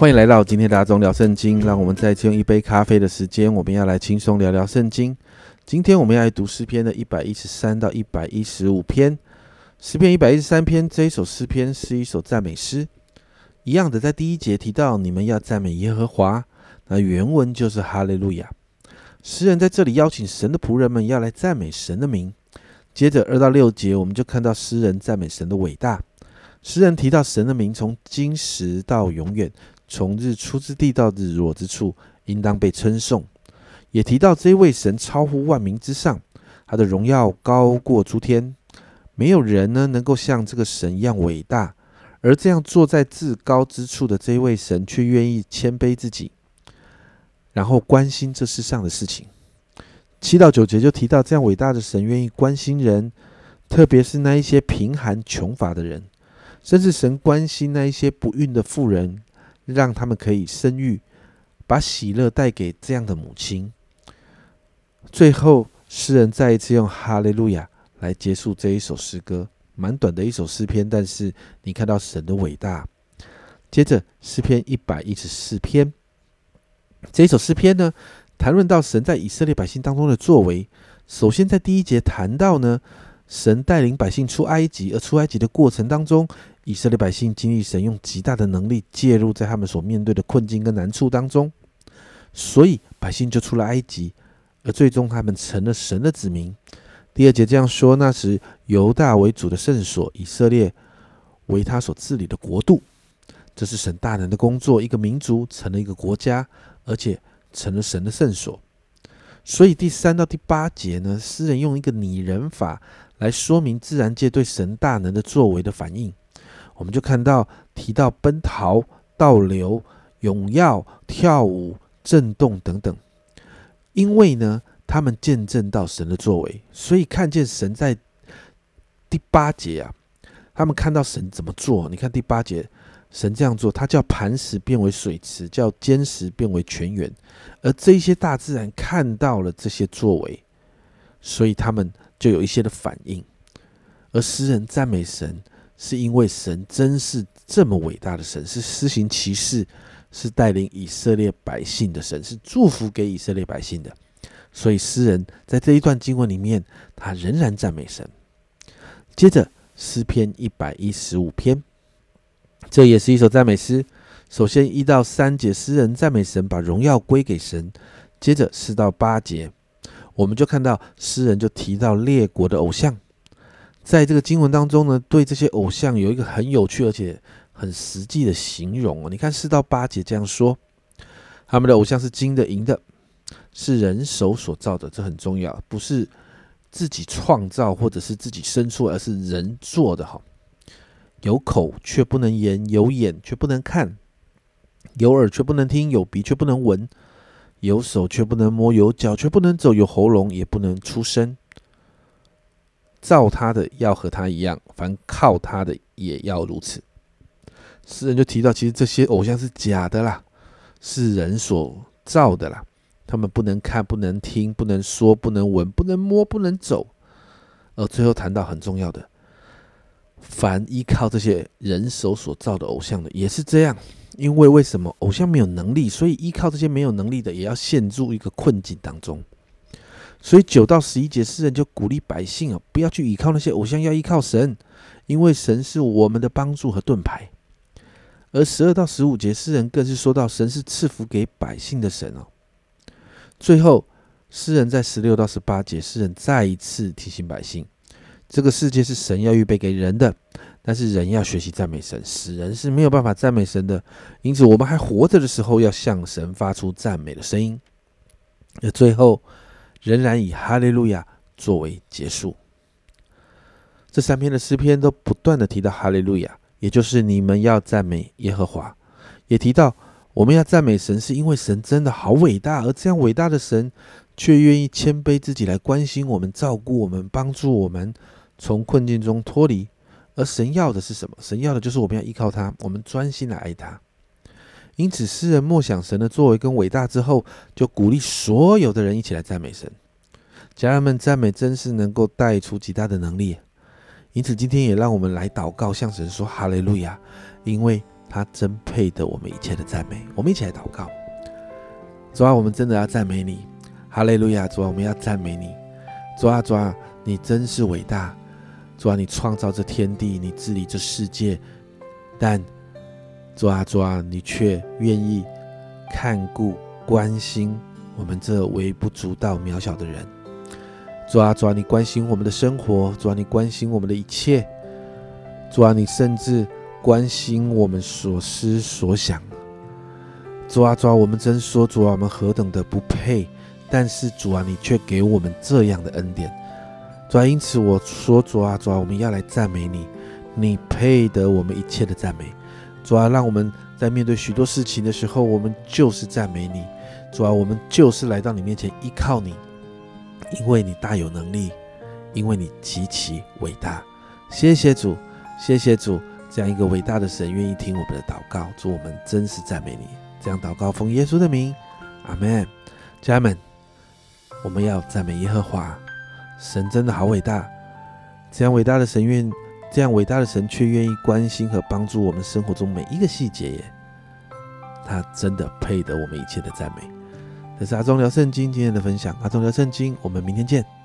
欢迎来到今天的阿忠聊圣经。让我们再次用一杯咖啡的时间，我们要来轻松聊聊圣经。今天我们要来读诗篇的一百一十三到一百一十五篇。诗篇一百一十三篇这一首诗篇是一首赞美诗，一样的，在第一节提到你们要赞美耶和华，那原文就是哈利路亚。诗人在这里邀请神的仆人们要来赞美神的名。接着二到六节，我们就看到诗人赞美神的伟大。诗人提到神的名从今时到永远，从日出之地到日落之处，应当被称颂。也提到这位神超乎万民之上，他的荣耀高过诸天，没有人呢能够像这个神一样伟大。而这样坐在至高之处的这位神，却愿意谦卑自己，然后关心这世上的事情。七到九节就提到，这样伟大的神愿意关心人，特别是那一些贫寒穷乏的人，甚至神关心那一些不孕的妇人，让他们可以生育，把喜乐带给这样的母亲。最后，诗人再一次用哈利路亚来结束这一首诗歌，蛮短的一首诗篇，但是你看到神的伟大。接着，诗篇一百一十四篇，这一首诗篇呢？谈论到神在以色列百姓当中的作为，首先在第一节谈到呢，神带领百姓出埃及，而出埃及的过程当中，以色列百姓经历神用极大的能力介入在他们所面对的困境跟难处当中，所以百姓就出了埃及，而最终他们成了神的子民。第二节这样说：那时犹大为主的圣所，以色列为他所治理的国度，这是神大能的工作，一个民族成了一个国家，而且。成了神的圣所，所以第三到第八节呢，诗人用一个拟人法来说明自然界对神大能的作为的反应。我们就看到提到奔逃、倒流、荣耀、跳舞、震动等等，因为呢，他们见证到神的作为，所以看见神在第八节啊，他们看到神怎么做。你看第八节。神这样做，他叫磐石变为水池，叫坚石变为泉源，而这一些大自然看到了这些作为，所以他们就有一些的反应。而诗人赞美神，是因为神真是这么伟大的神，是施行奇事，是带领以色列百姓的神，是祝福给以色列百姓的。所以诗人在这一段经文里面，他仍然赞美神。接着诗篇一百一十五篇。这也是一首赞美诗。首先一到三节，诗人赞美神，把荣耀归给神。接着四到八节，我们就看到诗人就提到列国的偶像。在这个经文当中呢，对这些偶像有一个很有趣而且很实际的形容哦。你看四到八节这样说：他们的偶像是金的、银的，是人手所造的，这很重要，不是自己创造或者是自己生出，而是人做的哈。有口却不能言，有眼却不能看，有耳却不能听，有鼻却不能闻，有手却不能摸，有脚却不能走，有喉咙也不能出声。造他的要和他一样，凡靠他的也要如此。诗人就提到，其实这些偶像是假的啦，是人所造的啦。他们不能看，不能听，不能说，不能闻，不能摸，不能走。而最后谈到很重要的。凡依靠这些人手所造的偶像的，也是这样。因为为什么偶像没有能力，所以依靠这些没有能力的，也要陷入一个困境当中。所以九到十一节，诗人就鼓励百姓啊，不要去依靠那些偶像，要依靠神，因为神是我们的帮助和盾牌。而十二到十五节，诗人更是说到神是赐福给百姓的神哦。最后，诗人在十六到十八节，诗人再一次提醒百姓。这个世界是神要预备给人的，但是人要学习赞美神，死人是没有办法赞美神的。因此，我们还活着的时候，要向神发出赞美的声音。而最后，仍然以哈利路亚作为结束。这三篇的诗篇都不断的提到哈利路亚，也就是你们要赞美耶和华，也提到我们要赞美神，是因为神真的好伟大，而这样伟大的神却愿意谦卑自己来关心我们、照顾我们、帮助我们。从困境中脱离，而神要的是什么？神要的就是我们要依靠他，我们专心来爱他。因此，诗人默想神的作为跟伟大之后，就鼓励所有的人一起来赞美神。家人们，赞美真是能够带出极大的能力。因此，今天也让我们来祷告，向神说哈利路亚，因为他真配得我们一切的赞美。我们一起来祷告，主啊，我们真的要赞美你，哈利路亚！主啊，我们要赞美你，主啊，主啊，你真是伟大，主啊，你创造这天地，你治理这世界，但主啊，主啊，你却愿意看顾、关心我们这微不足道、渺小的人。主啊，主啊，你关心我们的生活，主啊，你关心我们的一切，主啊，你甚至。关心我们所思所想，主啊主啊，我们真说主啊，我们何等的不配，但是主啊，你却给我们这样的恩典，主啊，因此我说主啊主啊，我们要来赞美你，你配得我们一切的赞美，主啊，让我们在面对许多事情的时候，我们就是赞美你，主啊，我们就是来到你面前依靠你，因为你大有能力，因为你极其伟大，谢谢主，谢谢主。这样一个伟大的神愿意听我们的祷告，祝我们真实赞美你。这样祷告奉耶稣的名，阿门。家人们，我们要赞美耶和华，神真的好伟大。这样伟大的神愿，这样伟大的神却愿意关心和帮助我们生活中每一个细节耶。他真的配得我们一切的赞美。这是阿忠聊圣经今天的分享，阿忠聊圣经，我们明天见。